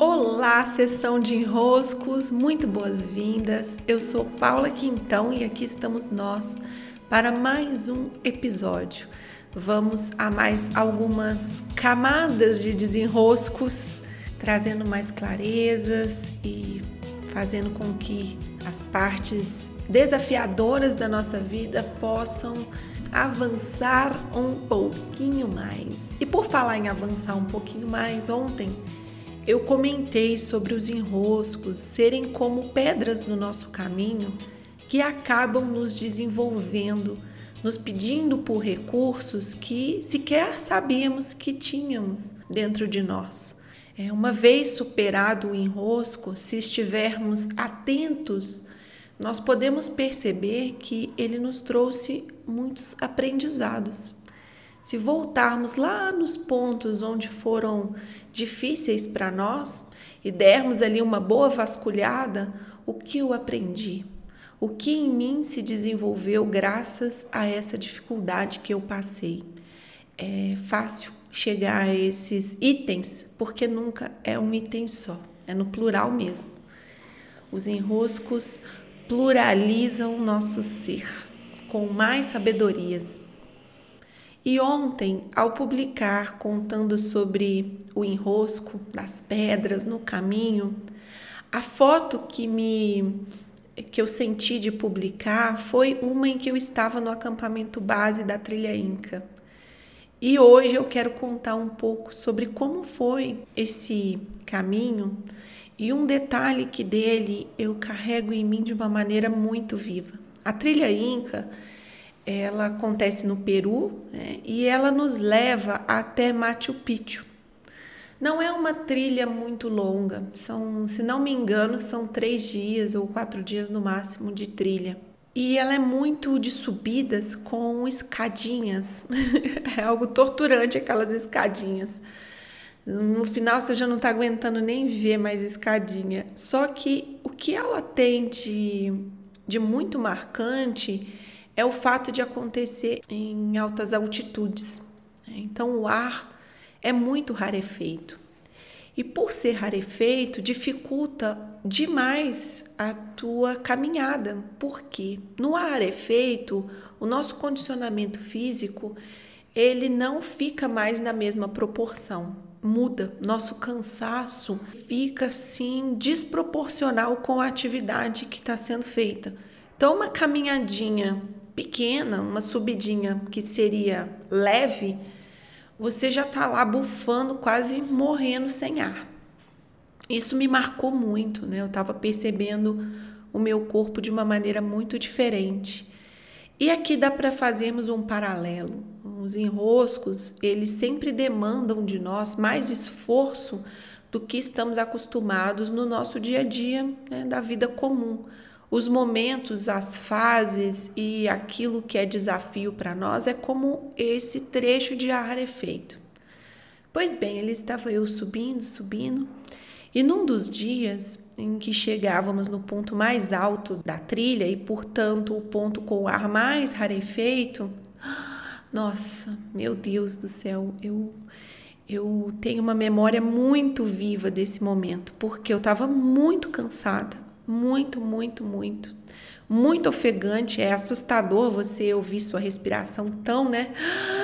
Olá, sessão de enroscos, muito boas-vindas. Eu sou Paula Quintão e aqui estamos nós para mais um episódio. Vamos a mais algumas camadas de desenroscos, trazendo mais clarezas e fazendo com que as partes desafiadoras da nossa vida possam avançar um pouquinho mais. E por falar em avançar um pouquinho mais, ontem eu comentei sobre os enroscos serem como pedras no nosso caminho que acabam nos desenvolvendo, nos pedindo por recursos que sequer sabíamos que tínhamos dentro de nós. É, uma vez superado o enrosco, se estivermos atentos nós podemos perceber que ele nos trouxe muitos aprendizados. Se voltarmos lá nos pontos onde foram difíceis para nós e dermos ali uma boa vasculhada, o que eu aprendi? O que em mim se desenvolveu graças a essa dificuldade que eu passei? É fácil chegar a esses itens porque nunca é um item só, é no plural mesmo. Os enroscos pluralizam o nosso ser com mais sabedorias. E ontem, ao publicar contando sobre o enrosco das pedras no caminho, a foto que me que eu senti de publicar foi uma em que eu estava no acampamento base da Trilha Inca. E hoje eu quero contar um pouco sobre como foi esse caminho e um detalhe que dele eu carrego em mim de uma maneira muito viva. A trilha Inca, ela acontece no Peru né, e ela nos leva até Machu Picchu. Não é uma trilha muito longa, são, se não me engano, são três dias ou quatro dias no máximo de trilha. E ela é muito de subidas com escadinhas. é algo torturante aquelas escadinhas. No final você já não está aguentando nem ver mais escadinha. Só que o que ela tem de, de muito marcante é o fato de acontecer em altas altitudes. Então o ar é muito rarefeito. E por ser rarefeito, dificulta demais a tua caminhada. Porque no ar rarefeito, o nosso condicionamento físico, ele não fica mais na mesma proporção muda, nosso cansaço fica assim desproporcional com a atividade que está sendo feita. Então, uma caminhadinha pequena, uma subidinha que seria leve, você já está lá bufando, quase morrendo sem ar. Isso me marcou muito, né? Eu estava percebendo o meu corpo de uma maneira muito diferente. E aqui dá para fazermos um paralelo. Os enroscos, eles sempre demandam de nós mais esforço do que estamos acostumados no nosso dia a dia, né, da vida comum. Os momentos, as fases e aquilo que é desafio para nós é como esse trecho de ar é feito. Pois bem, ele estava eu subindo, subindo, e num dos dias em que chegávamos no ponto mais alto da trilha e, portanto, o ponto com o ar mais rarefeito, nossa, meu Deus do céu, eu eu tenho uma memória muito viva desse momento, porque eu estava muito cansada, muito, muito, muito, muito ofegante. É assustador você ouvir sua respiração tão, né?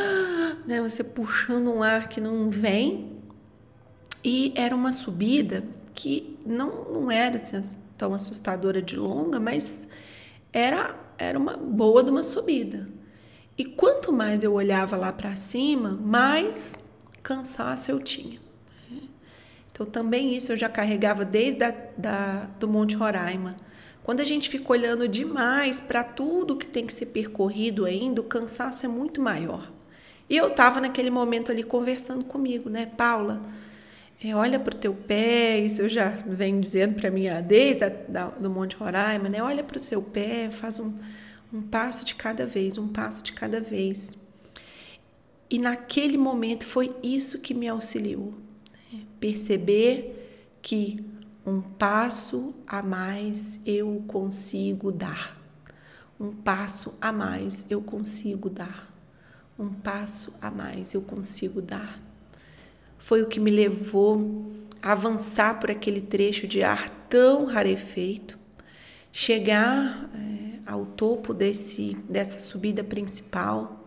né? Você puxando um ar que não vem e era uma subida que não, não era assim, tão assustadora de longa, mas era, era uma boa de uma subida. E quanto mais eu olhava lá para cima, mais cansaço eu tinha. Então, também isso eu já carregava desde da, do Monte Roraima. Quando a gente fica olhando demais para tudo que tem que ser percorrido ainda, o cansaço é muito maior. E eu estava naquele momento ali conversando comigo, né, Paula? É, olha para o teu pé, isso eu já venho dizendo para mim desde a, da, do Monte Roraima, né? Olha para o seu pé, faz um, um passo de cada vez, um passo de cada vez. E naquele momento foi isso que me auxiliou. Perceber que um passo a mais eu consigo dar. Um passo a mais eu consigo dar. Um passo a mais eu consigo dar foi o que me levou avançar por aquele trecho de ar tão rarefeito, chegar é, ao topo desse, dessa subida principal,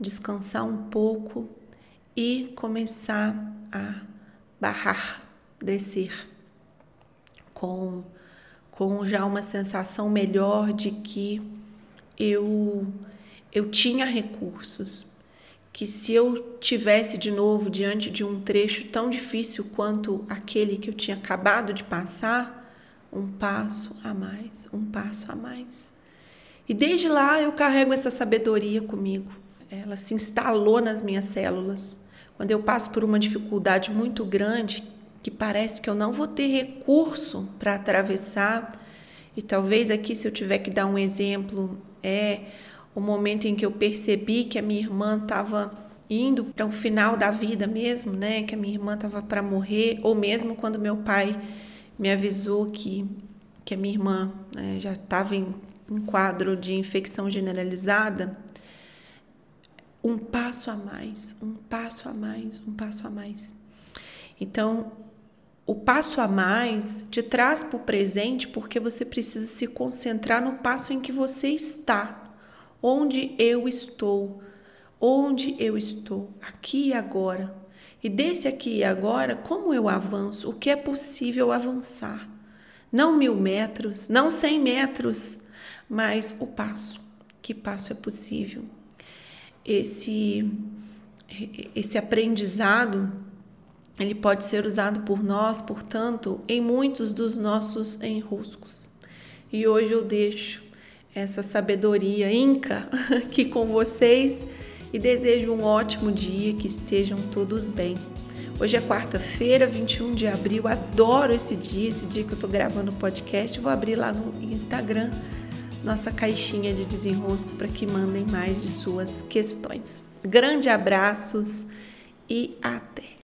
descansar um pouco e começar a barrar, descer com, com já uma sensação melhor de que eu, eu tinha recursos, que se eu tivesse de novo diante de um trecho tão difícil quanto aquele que eu tinha acabado de passar, um passo a mais, um passo a mais. E desde lá eu carrego essa sabedoria comigo. Ela se instalou nas minhas células. Quando eu passo por uma dificuldade muito grande, que parece que eu não vou ter recurso para atravessar, e talvez aqui, se eu tiver que dar um exemplo, é o momento em que eu percebi que a minha irmã estava indo para o final da vida mesmo, né? Que a minha irmã estava para morrer, ou mesmo quando meu pai me avisou que, que a minha irmã né, já estava em, em quadro de infecção generalizada. Um passo a mais, um passo a mais, um passo a mais. Então, o passo a mais te traz para o presente porque você precisa se concentrar no passo em que você está onde eu estou, onde eu estou, aqui e agora. E desse aqui e agora, como eu avanço, o que é possível avançar. Não mil metros, não cem metros, mas o passo. Que passo é possível? Esse, esse aprendizado, ele pode ser usado por nós, portanto, em muitos dos nossos enroscos. E hoje eu deixo essa sabedoria inca aqui com vocês e desejo um ótimo dia, que estejam todos bem. Hoje é quarta-feira, 21 de abril. Adoro esse dia, esse dia que eu tô gravando o podcast. Vou abrir lá no Instagram nossa caixinha de desenrosco para que mandem mais de suas questões. Grande abraços e até!